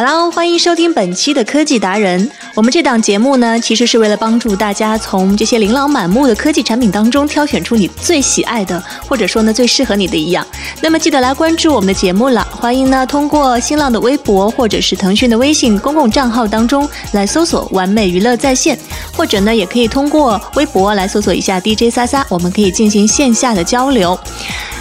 Hello，欢迎收听本期的科技达人。我们这档节目呢，其实是为了帮助大家从这些琳琅满目的科技产品当中挑选出你最喜爱的，或者说呢最适合你的一样。那么记得来关注我们的节目了。欢迎呢通过新浪的微博或者是腾讯的微信公共账号当中来搜索“完美娱乐在线”，或者呢也可以通过微博来搜索一下 DJ 撒撒，我们可以进行线下的交流。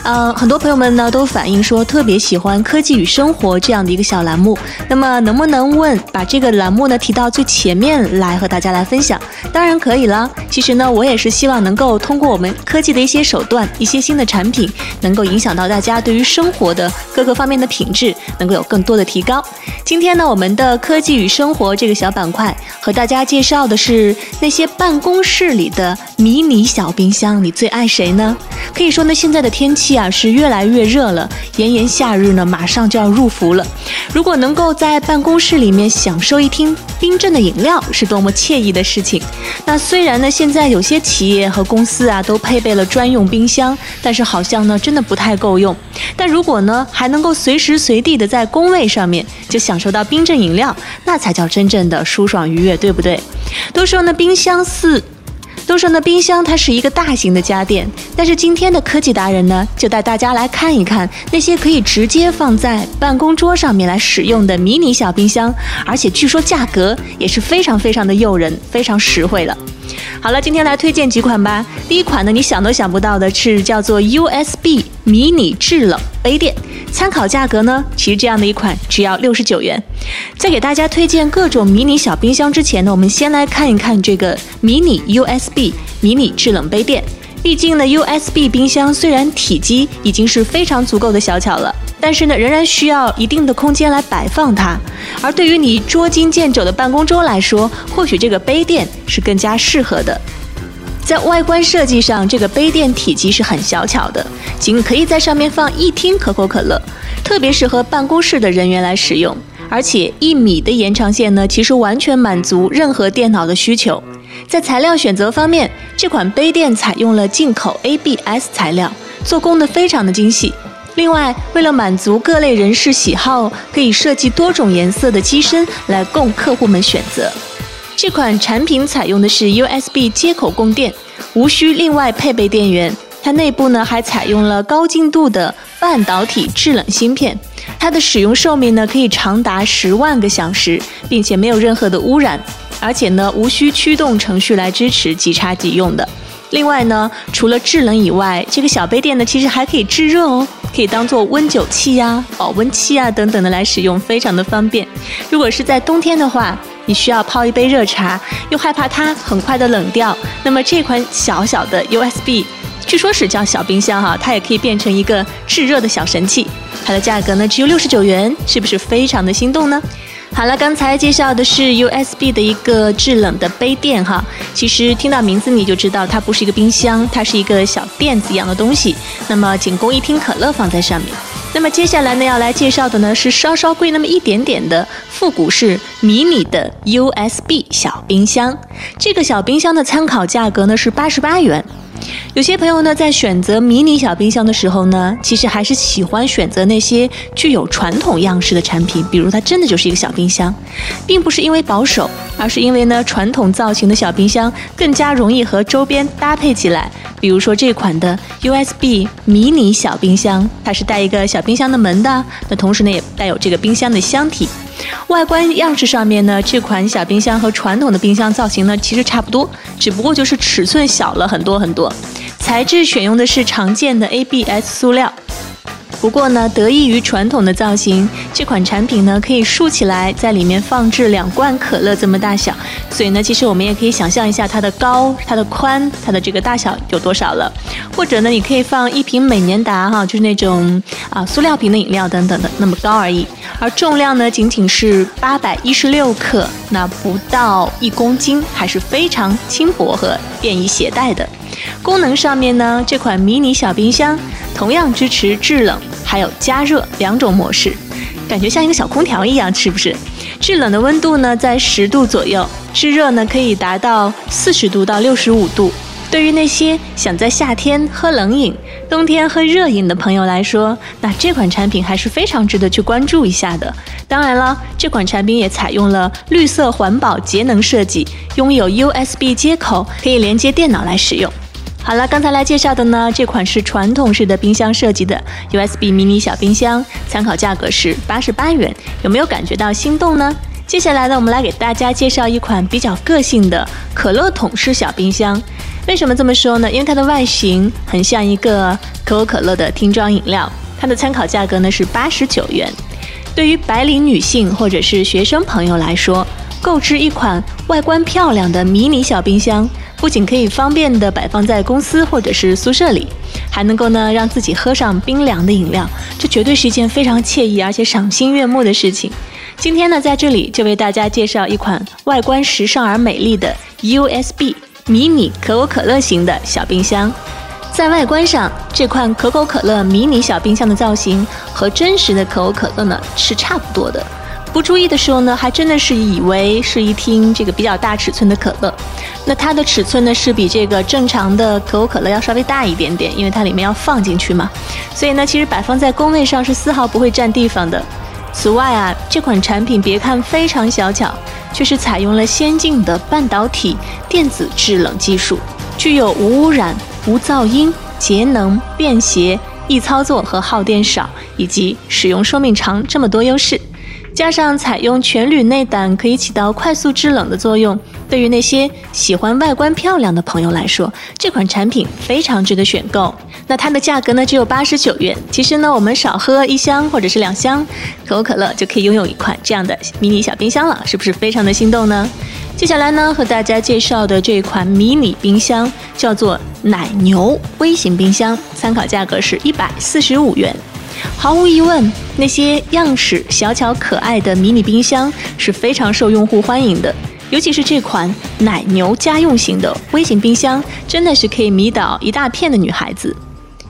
呃，很多朋友们呢都反映说特别喜欢《科技与生活》这样的一个小栏目。那么能不能问把这个栏目呢提到最前前面来和大家来分享？当然可以了。其实呢，我也是希望能够通过我们科技的一些手段、一些新的产品，能够影响到大家对于生活的各个方面的品质能够有更多的提高。今天呢，我们的《科技与生活》这个小板块和大家介绍的是那些办公室里的迷你小冰箱，你最爱谁呢？可以说呢，现在的天气。啊，是越来越热了，炎炎夏日呢，马上就要入伏了。如果能够在办公室里面享受一听冰镇的饮饮料，是多么惬意的事情。那虽然呢，现在有些企业和公司啊都配备了专用冰箱，但是好像呢，真的不太够用。但如果呢，还能够随时随地的在工位上面就享受到冰镇饮料，那才叫真正的舒爽愉悦，对不对？都说呢，冰箱四。都说呢，冰箱它是一个大型的家电，但是今天的科技达人呢，就带大家来看一看那些可以直接放在办公桌上面来使用的迷你小冰箱，而且据说价格也是非常非常的诱人，非常实惠了。好了，今天来推荐几款吧。第一款呢，你想都想不到的是叫做 USB 迷你制冷杯垫，参考价格呢，其实这样的一款只要六十九元。在给大家推荐各种迷你小冰箱之前呢，我们先来看一看这个迷你 USB 迷你制冷杯垫。毕竟呢，USB 冰箱虽然体积已经是非常足够的小巧了。但是呢，仍然需要一定的空间来摆放它。而对于你捉襟见肘的办公桌来说，或许这个杯垫是更加适合的。在外观设计上，这个杯垫体积是很小巧的，仅可以在上面放一听可口可乐，特别适合办公室的人员来使用。而且一米的延长线呢，其实完全满足任何电脑的需求。在材料选择方面，这款杯垫采用了进口 ABS 材料，做工的非常的精细。另外，为了满足各类人士喜好，可以设计多种颜色的机身来供客户们选择。这款产品采用的是 USB 接口供电，无需另外配备电源。它内部呢还采用了高精度的半导体制冷芯片，它的使用寿命呢可以长达十万个小时，并且没有任何的污染，而且呢无需驱动程序来支持即插即用的。另外呢，除了制冷以外，这个小杯垫呢其实还可以制热哦。可以当做温酒器呀、保温器啊等等的来使用，非常的方便。如果是在冬天的话，你需要泡一杯热茶，又害怕它很快的冷掉，那么这款小小的 USB，据说是叫小冰箱哈，它也可以变成一个制热的小神器。它的价格呢只有六十九元，是不是非常的心动呢？好了，刚才介绍的是 USB 的一个制冷的杯垫哈。其实听到名字你就知道它不是一个冰箱，它是一个小垫子一样的东西。那么仅供一听可乐放在上面。那么接下来呢要来介绍的呢是稍稍贵那么一点点的复古式迷你的 USB 小冰箱。这个小冰箱的参考价格呢是八十八元。有些朋友呢，在选择迷你小冰箱的时候呢，其实还是喜欢选择那些具有传统样式的产品，比如它真的就是一个小冰箱，并不是因为保守，而是因为呢，传统造型的小冰箱更加容易和周边搭配起来。比如说这款的 USB 迷你小冰箱，它是带一个小冰箱的门的，那同时呢，也带有这个冰箱的箱体。外观样式上面呢，这款小冰箱和传统的冰箱造型呢其实差不多，只不过就是尺寸小了很多很多。材质选用的是常见的 ABS 塑料。不过呢，得益于传统的造型，这款产品呢可以竖起来，在里面放置两罐可乐这么大小，所以呢，其实我们也可以想象一下它的高、它的宽、它的这个大小有多少了。或者呢，你可以放一瓶美年达哈，就是那种啊塑料瓶的饮料等等的，那么高而已。而重量呢，仅仅是八百一十六克，那不到一公斤，还是非常轻薄和便于携带的。功能上面呢，这款迷你小冰箱同样支持制冷还有加热两种模式，感觉像一个小空调一样，是不是？制冷的温度呢在十度左右，制热呢可以达到四十度到六十五度。对于那些想在夏天喝冷饮、冬天喝热饮的朋友来说，那这款产品还是非常值得去关注一下的。当然了，这款产品也采用了绿色环保节能设计，拥有 USB 接口，可以连接电脑来使用。好了，刚才来介绍的呢，这款是传统式的冰箱设计的 USB 迷你小冰箱，参考价格是八十八元，有没有感觉到心动呢？接下来呢，我们来给大家介绍一款比较个性的可乐桶式小冰箱。为什么这么说呢？因为它的外形很像一个可口可乐的听装饮料。它的参考价格呢是八十九元。对于白领女性或者是学生朋友来说，购置一款外观漂亮的迷你小冰箱，不仅可以方便的摆放在公司或者是宿舍里，还能够呢让自己喝上冰凉的饮料，这绝对是一件非常惬意而且赏心悦目的事情。今天呢，在这里就为大家介绍一款外观时尚而美丽的 USB。迷你可口可乐型的小冰箱，在外观上，这款可口可乐迷你小冰箱的造型和真实的可口可乐呢是差不多的。不注意的时候呢，还真的是以为是一听这个比较大尺寸的可乐。那它的尺寸呢是比这个正常的可口可乐要稍微大一点点，因为它里面要放进去嘛。所以呢，其实摆放在工位上是丝毫不会占地方的。此外啊，这款产品别看非常小巧。却是采用了先进的半导体电子制冷技术，具有无污染、无噪音、节能、便携、易操作和耗电少，以及使用寿命长这么多优势。加上采用全铝内胆，可以起到快速制冷的作用。对于那些喜欢外观漂亮的朋友来说，这款产品非常值得选购。那它的价格呢，只有八十九元。其实呢，我们少喝一箱或者是两箱可口可乐，就可以拥有一款这样的迷你小冰箱了，是不是非常的心动呢？接下来呢，和大家介绍的这款迷你冰箱叫做奶牛微型冰箱，参考价格是一百四十五元。毫无疑问，那些样式小巧可爱的迷你冰箱是非常受用户欢迎的。尤其是这款奶牛家用型的微型冰箱，真的是可以迷倒一大片的女孩子。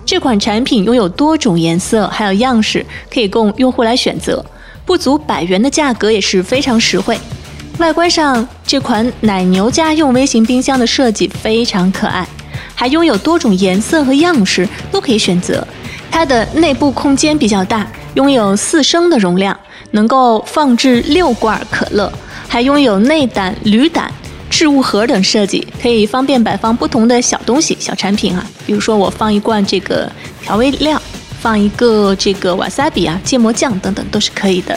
这款产品拥有多种颜色，还有样式，可以供用户来选择。不足百元的价格也是非常实惠。外观上，这款奶牛家用微型冰箱的设计非常可爱，还拥有多种颜色和样式都可以选择。它的内部空间比较大，拥有四升的容量，能够放置六罐可乐，还拥有内胆、铝胆、置物盒等设计，可以方便摆放不同的小东西、小产品啊。比如说我放一罐这个调味料，放一个这个瓦萨比啊、芥末酱等等都是可以的。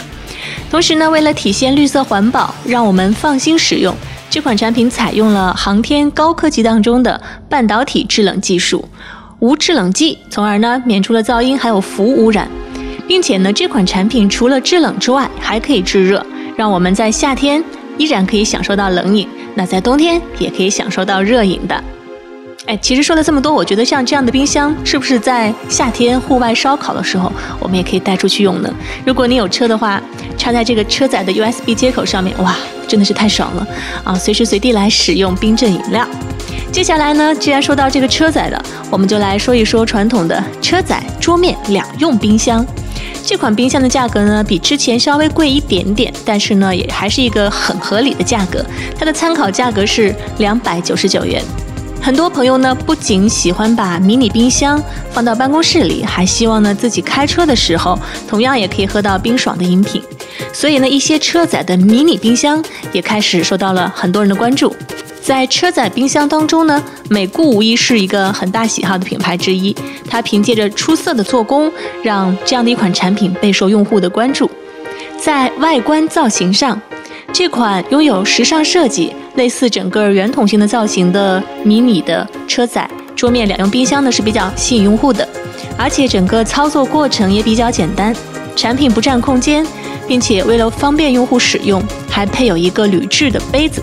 同时呢，为了体现绿色环保，让我们放心使用，这款产品采用了航天高科技当中的半导体制冷技术。无制冷剂，从而呢免除了噪音还有氟污染，并且呢这款产品除了制冷之外，还可以制热，让我们在夏天依然可以享受到冷饮，那在冬天也可以享受到热饮的。哎，其实说了这么多，我觉得像这样的冰箱，是不是在夏天户外烧烤的时候，我们也可以带出去用呢？如果你有车的话，插在这个车载的 USB 接口上面，哇，真的是太爽了啊！随时随地来使用冰镇饮料。接下来呢，既然说到这个车载的，我们就来说一说传统的车载桌面两用冰箱。这款冰箱的价格呢，比之前稍微贵一点点，但是呢，也还是一个很合理的价格。它的参考价格是两百九十九元。很多朋友呢，不仅喜欢把迷你冰箱放到办公室里，还希望呢自己开车的时候，同样也可以喝到冰爽的饮品。所以呢，一些车载的迷你冰箱也开始受到了很多人的关注。在车载冰箱当中呢，美固无疑是一个很大喜好的品牌之一。它凭借着出色的做工，让这样的一款产品备受用户的关注。在外观造型上，这款拥有时尚设计、类似整个圆筒形的造型的迷你的车载桌面两用冰箱呢是比较吸引用户的。而且整个操作过程也比较简单，产品不占空间，并且为了方便用户使用，还配有一个铝制的杯子，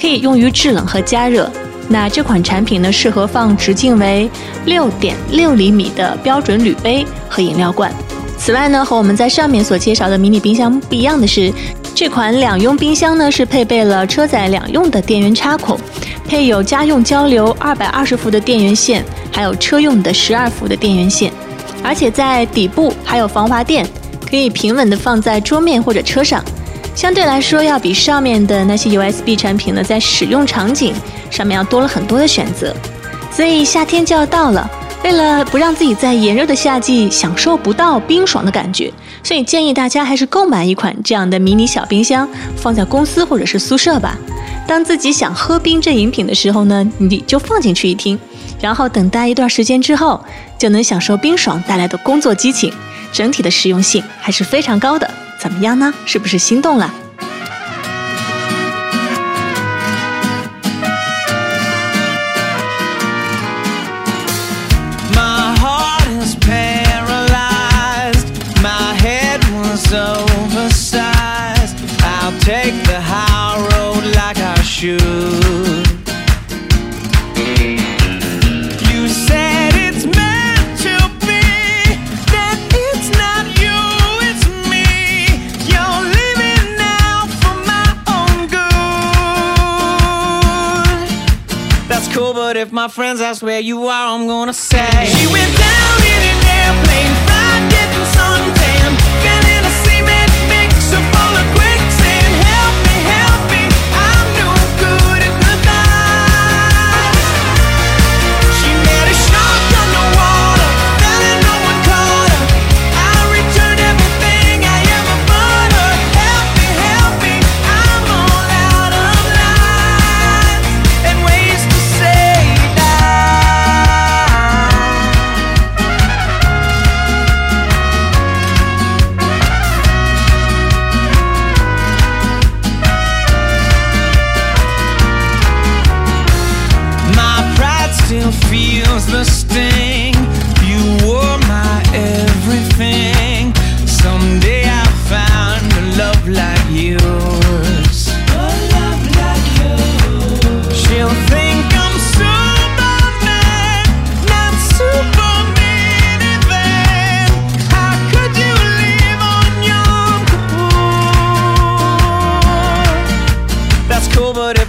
可以用于制冷和加热。那这款产品呢，适合放直径为六点六厘米的标准铝杯和饮料罐。此外呢，和我们在上面所介绍的迷你冰箱不一样的是，这款两用冰箱呢是配备了车载两用的电源插孔，配有家用交流二百二十伏的电源线，还有车用的十二伏的电源线，而且在底部还有防滑垫，可以平稳的放在桌面或者车上。相对来说，要比上面的那些 USB 产品呢，在使用场景上面要多了很多的选择。所以夏天就要到了，为了不让自己在炎热的夏季享受不到冰爽的感觉，所以建议大家还是购买一款这样的迷你小冰箱，放在公司或者是宿舍吧。当自己想喝冰镇饮品的时候呢，你就放进去一听，然后等待一段时间之后，就能享受冰爽带来的工作激情。整体的实用性还是非常高的。怎么样呢？是不是心动了 friends that's where you are, I'm gonna say. She went down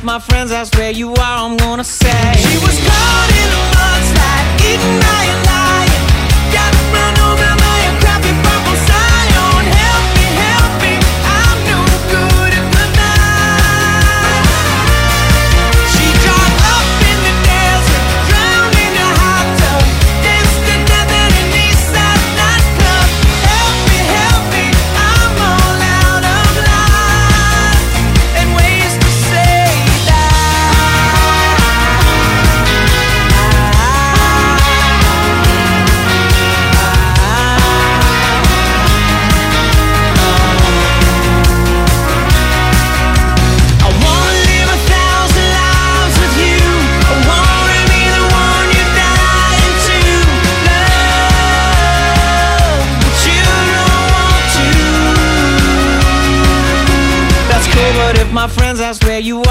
cool, my friends ask where you are, I'm gonna say. She was caught in a mudslide, eaten by a where you are,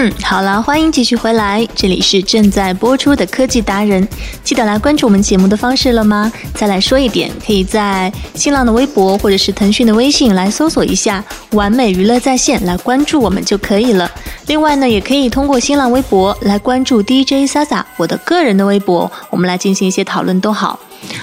嗯，好了，欢迎继续回来，这里是正在播出的科技达人，记得来关注我们节目的方式了吗？再来说一遍，可以在新浪的微博或者是腾讯的微信来搜索一下“完美娱乐在线”来关注我们就可以了。另外呢，也可以通过新浪微博来关注 DJ Sasa 我的个人的微博，我们来进行一些讨论都好。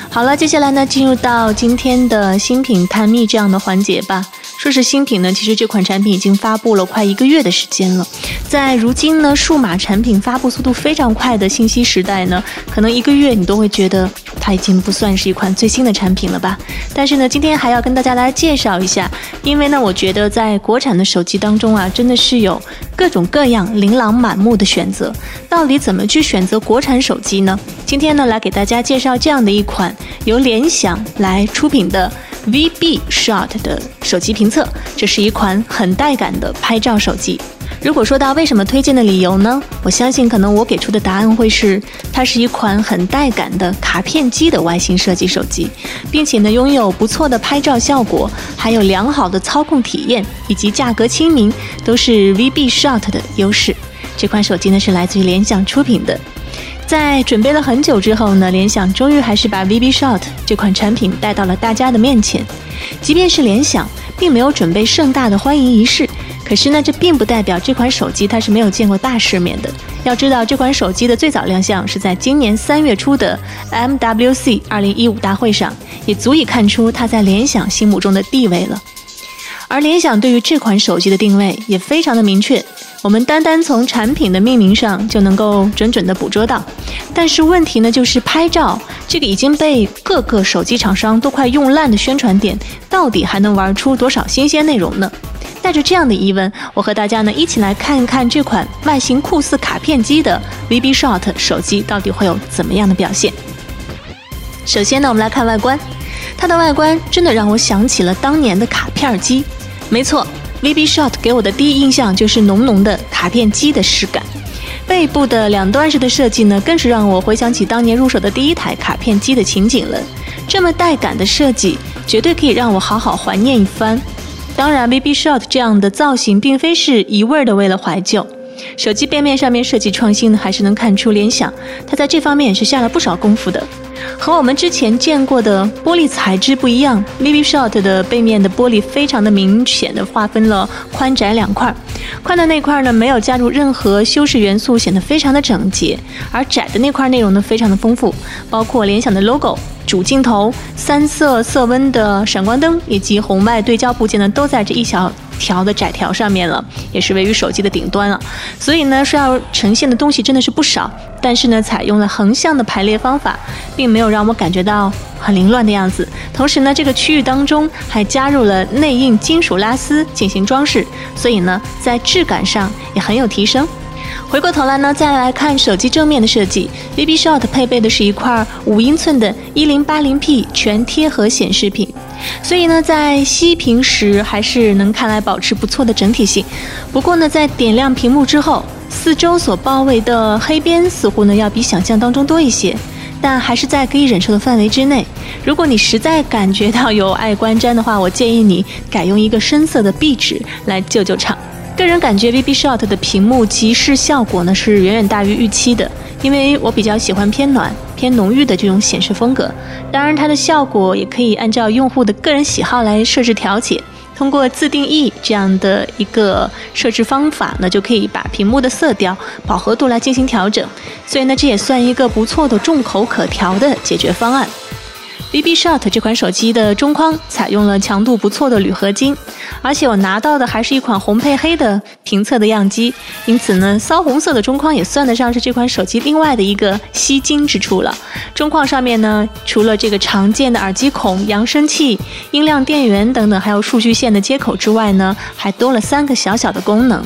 好了，接下来呢，进入到今天的新品探秘这样的环节吧。说是新品呢，其实这款产品已经发布了快一个月的时间了。在如今呢，数码产品发布速度非常快的信息时代呢，可能一个月你都会觉得它已经不算是一款最新的产品了吧。但是呢，今天还要跟大家来介绍一下，因为呢，我觉得在国产的手机当中啊，真的是有各种各样琳琅满目的选择。到底怎么去选择国产手机呢？今天呢，来给大家介绍这样的一款由联想来出品的。VB Shot 的手机评测，这是一款很带感的拍照手机。如果说到为什么推荐的理由呢？我相信可能我给出的答案会是，它是一款很带感的卡片机的外形设计手机，并且呢拥有不错的拍照效果，还有良好的操控体验以及价格亲民，都是 VB Shot 的优势。这款手机呢是来自于联想出品的。在准备了很久之后呢，联想终于还是把 VB Shot 这款产品带到了大家的面前。即便是联想并没有准备盛大的欢迎仪式，可是呢，这并不代表这款手机它是没有见过大世面的。要知道，这款手机的最早亮相是在今年三月初的 MWC 2015大会上，也足以看出它在联想心目中的地位了。而联想对于这款手机的定位也非常的明确。我们单单从产品的命名上就能够准准的捕捉到，但是问题呢，就是拍照这个已经被各个手机厂商都快用烂的宣传点，到底还能玩出多少新鲜内容呢？带着这样的疑问，我和大家呢一起来看一看这款外形酷似卡片机的 VB Short 手机到底会有怎么样的表现。首先呢，我们来看外观，它的外观真的让我想起了当年的卡片机，没错。VB Shot 给我的第一印象就是浓浓的卡片机的视感，背部的两段式的设计呢，更是让我回想起当年入手的第一台卡片机的情景了。这么带感的设计，绝对可以让我好好怀念一番。当然，VB Shot 这样的造型并非是一味的为了怀旧。手机背面上面设计创新呢，还是能看出联想，它在这方面也是下了不少功夫的。和我们之前见过的玻璃材质不一样，VB Shot 的背面的玻璃非常的明显的划分了宽窄两块，宽的那块呢没有加入任何修饰元素，显得非常的整洁，而窄的那块内容呢非常的丰富，包括联想的 logo、主镜头、三色色温的闪光灯以及红外对焦部件呢都在这一小。条的窄条上面了，也是位于手机的顶端了，所以呢，说要呈现的东西真的是不少。但是呢，采用了横向的排列方法，并没有让我感觉到很凌乱的样子。同时呢，这个区域当中还加入了内印金属拉丝进行装饰，所以呢，在质感上也很有提升。回过头来呢，再来看手机正面的设计，VB Shot 配备的是一块五英寸的 1080P 全贴合显示屏。所以呢，在熄屏时还是能看来保持不错的整体性。不过呢，在点亮屏幕之后，四周所包围的黑边似乎呢要比想象当中多一些，但还是在可以忍受的范围之内。如果你实在感觉到有碍观瞻的话，我建议你改用一个深色的壁纸来救救场。个人感觉，VB Shot 的屏幕即视效果呢是远远大于预期的。因为我比较喜欢偏暖、偏浓郁的这种显示风格，当然它的效果也可以按照用户的个人喜好来设置调节。通过自定义这样的一个设置方法呢，就可以把屏幕的色调、饱和度来进行调整。所以呢，这也算一个不错的众口可调的解决方案。，BB Shot 这款手机的中框采用了强度不错的铝合金，而且我拿到的还是一款红配黑的评测的样机，因此呢，骚红色的中框也算得上是这款手机另外的一个吸睛之处了。中框上面呢，除了这个常见的耳机孔、扬声器、音量电源等等，还有数据线的接口之外呢，还多了三个小小的功能。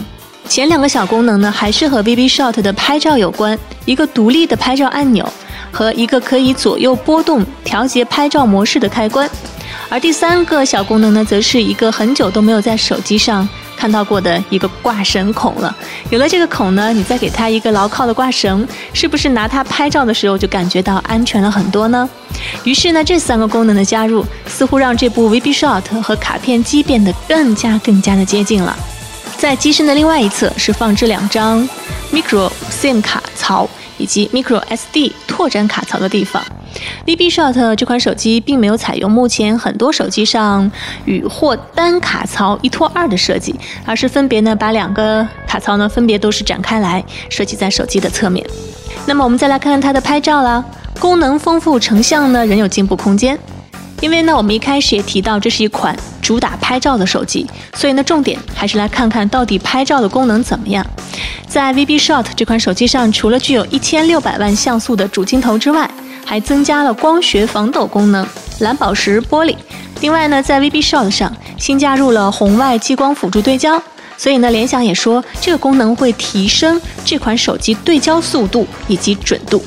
前两个小功能呢，还是和 BB Shot 的拍照有关，一个独立的拍照按钮和一个可以左右波动调节拍照模式的开关。而第三个小功能呢，则是一个很久都没有在手机上看到过的一个挂绳孔了。有了这个孔呢，你再给它一个牢靠的挂绳，是不是拿它拍照的时候就感觉到安全了很多呢？于是呢，这三个功能的加入，似乎让这部 VB Shot 和卡片机变得更加更加的接近了。在机身的另外一侧是放置两张 micro SIM 卡槽以及 micro SD 拓展卡槽的地方。VB Shot 这款手机并没有采用目前很多手机上与或单卡槽一拖二的设计，而是分别呢把两个卡槽呢分别都是展开来设计在手机的侧面。那么我们再来看看它的拍照啦，功能丰富，成像呢仍有进步空间。因为呢我们一开始也提到这是一款。主打拍照的手机，所以呢，重点还是来看看到底拍照的功能怎么样。在 VB Shot 这款手机上，除了具有一千六百万像素的主镜头之外，还增加了光学防抖功能、蓝宝石玻璃。另外呢，在 VB Shot 上新加入了红外激光辅助对焦，所以呢，联想也说这个功能会提升这款手机对焦速度以及准度。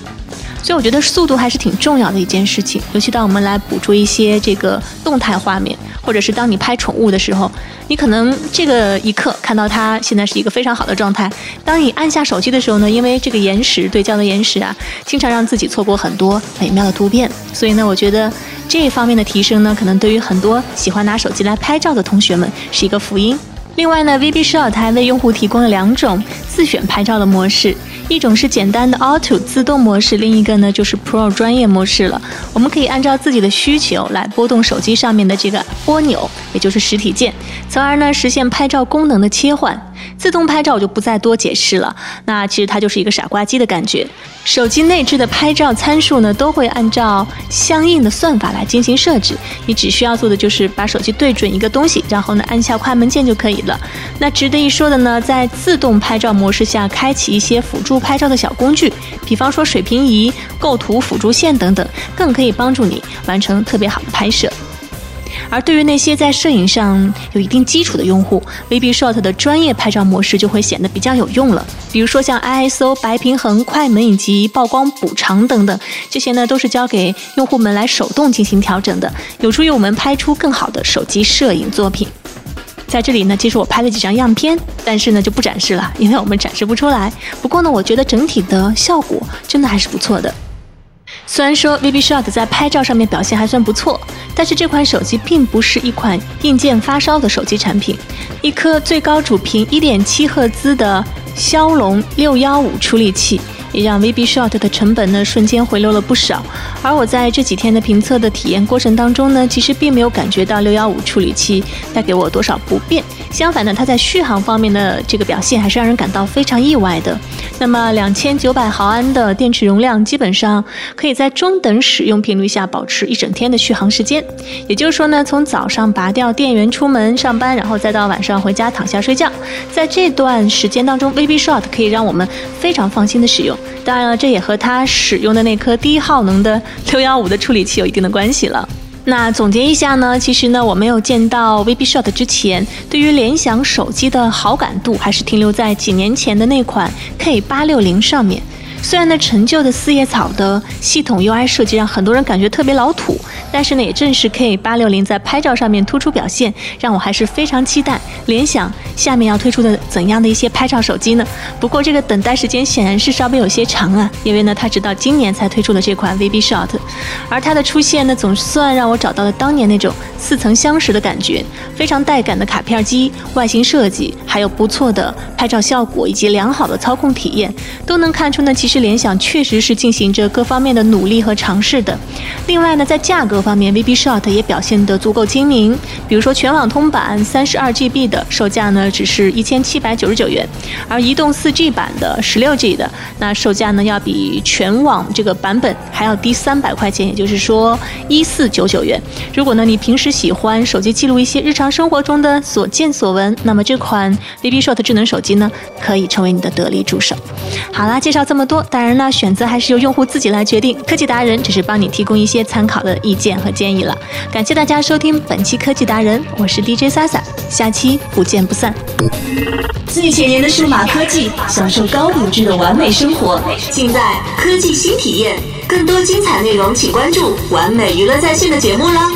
所以我觉得速度还是挺重要的一件事情，尤其当我们来捕捉一些这个动态画面，或者是当你拍宠物的时候，你可能这个一刻看到它现在是一个非常好的状态，当你按下手机的时候呢，因为这个延时对焦的延时啊，经常让自己错过很多美妙的图片。所以呢，我觉得这一方面的提升呢，可能对于很多喜欢拿手机来拍照的同学们是一个福音。另外呢，VB 十二它还为用户提供了两种自选拍照的模式。一种是简单的 Auto 自动模式，另一个呢就是 Pro 专业模式了。我们可以按照自己的需求来拨动手机上面的这个拨钮，也就是实体键，从而呢实现拍照功能的切换。自动拍照我就不再多解释了，那其实它就是一个傻瓜机的感觉。手机内置的拍照参数呢，都会按照相应的算法来进行设置。你只需要做的就是把手机对准一个东西，然后呢按下快门键就可以了。那值得一说的呢，在自动拍照模式下，开启一些辅助拍照的小工具，比方说水平仪、构图辅助线等等，更可以帮助你完成特别好的拍摄。而对于那些在摄影上有一定基础的用户，VB Shot 的专业拍照模式就会显得比较有用了。比如说像 ISO、白平衡、快门以及曝光补偿等等，这些呢都是交给用户们来手动进行调整的，有助于我们拍出更好的手机摄影作品。在这里呢，其实我拍了几张样片，但是呢就不展示了，因为我们展示不出来。不过呢，我觉得整体的效果真的还是不错的。虽然说 VB Shot 在拍照上面表现还算不错，但是这款手机并不是一款硬件发烧的手机产品。一颗最高主频1.7赫兹的骁龙615处理器。也让 VB Short 的成本呢瞬间回落了不少，而我在这几天的评测的体验过程当中呢，其实并没有感觉到六幺五处理器带给我多少不便，相反呢，它在续航方面的这个表现还是让人感到非常意外的。那么两千九百毫安的电池容量，基本上可以在中等使用频率下保持一整天的续航时间。也就是说呢，从早上拔掉电源出门上班，然后再到晚上回家躺下睡觉，在这段时间当中，VB Short 可以让我们非常放心的使用。当然了，这也和它使用的那颗低耗能的六幺五的处理器有一定的关系了。那总结一下呢，其实呢，我没有见到 VB Shot 之前，对于联想手机的好感度还是停留在几年前的那款 K 八六零上面。虽然呢，陈旧的四叶草的系统 UI 设计让很多人感觉特别老土，但是呢，也正是 K 八六零在拍照上面突出表现，让我还是非常期待联想下面要推出的怎样的一些拍照手机呢？不过这个等待时间显然是稍微有些长啊，因为呢，它直到今年才推出了这款 VB Shot，而它的出现呢，总算让我找到了当年那种似曾相识的感觉，非常带感的卡片机外形设计，还有不错的拍照效果以及良好的操控体验，都能看出呢，其实。实联想确实是进行着各方面的努力和尝试的。另外呢，在价格方面，VB Shot 也表现得足够亲民。比如说全网通版三十二 GB 的售价呢，只是一千七百九十九元，而移动四 G 版的十六 G 的那售价呢，要比全网这个版本还要低三百块钱，也就是说一四九九元。如果呢你平时喜欢手机记录一些日常生活中的所见所闻，那么这款 VB Shot 智能手机呢，可以成为你的得力助手。好啦，介绍这么多，当然呢，选择还是由用户自己来决定。科技达人只是帮你提供一些参考的意见和建议了。感谢大家收听本期科技达人，我是 DJ Sasa，下期不见不散。最前沿的数码科技，享受高品质的完美生活，尽在科技新体验。更多精彩内容，请关注完美娱乐在线的节目啦。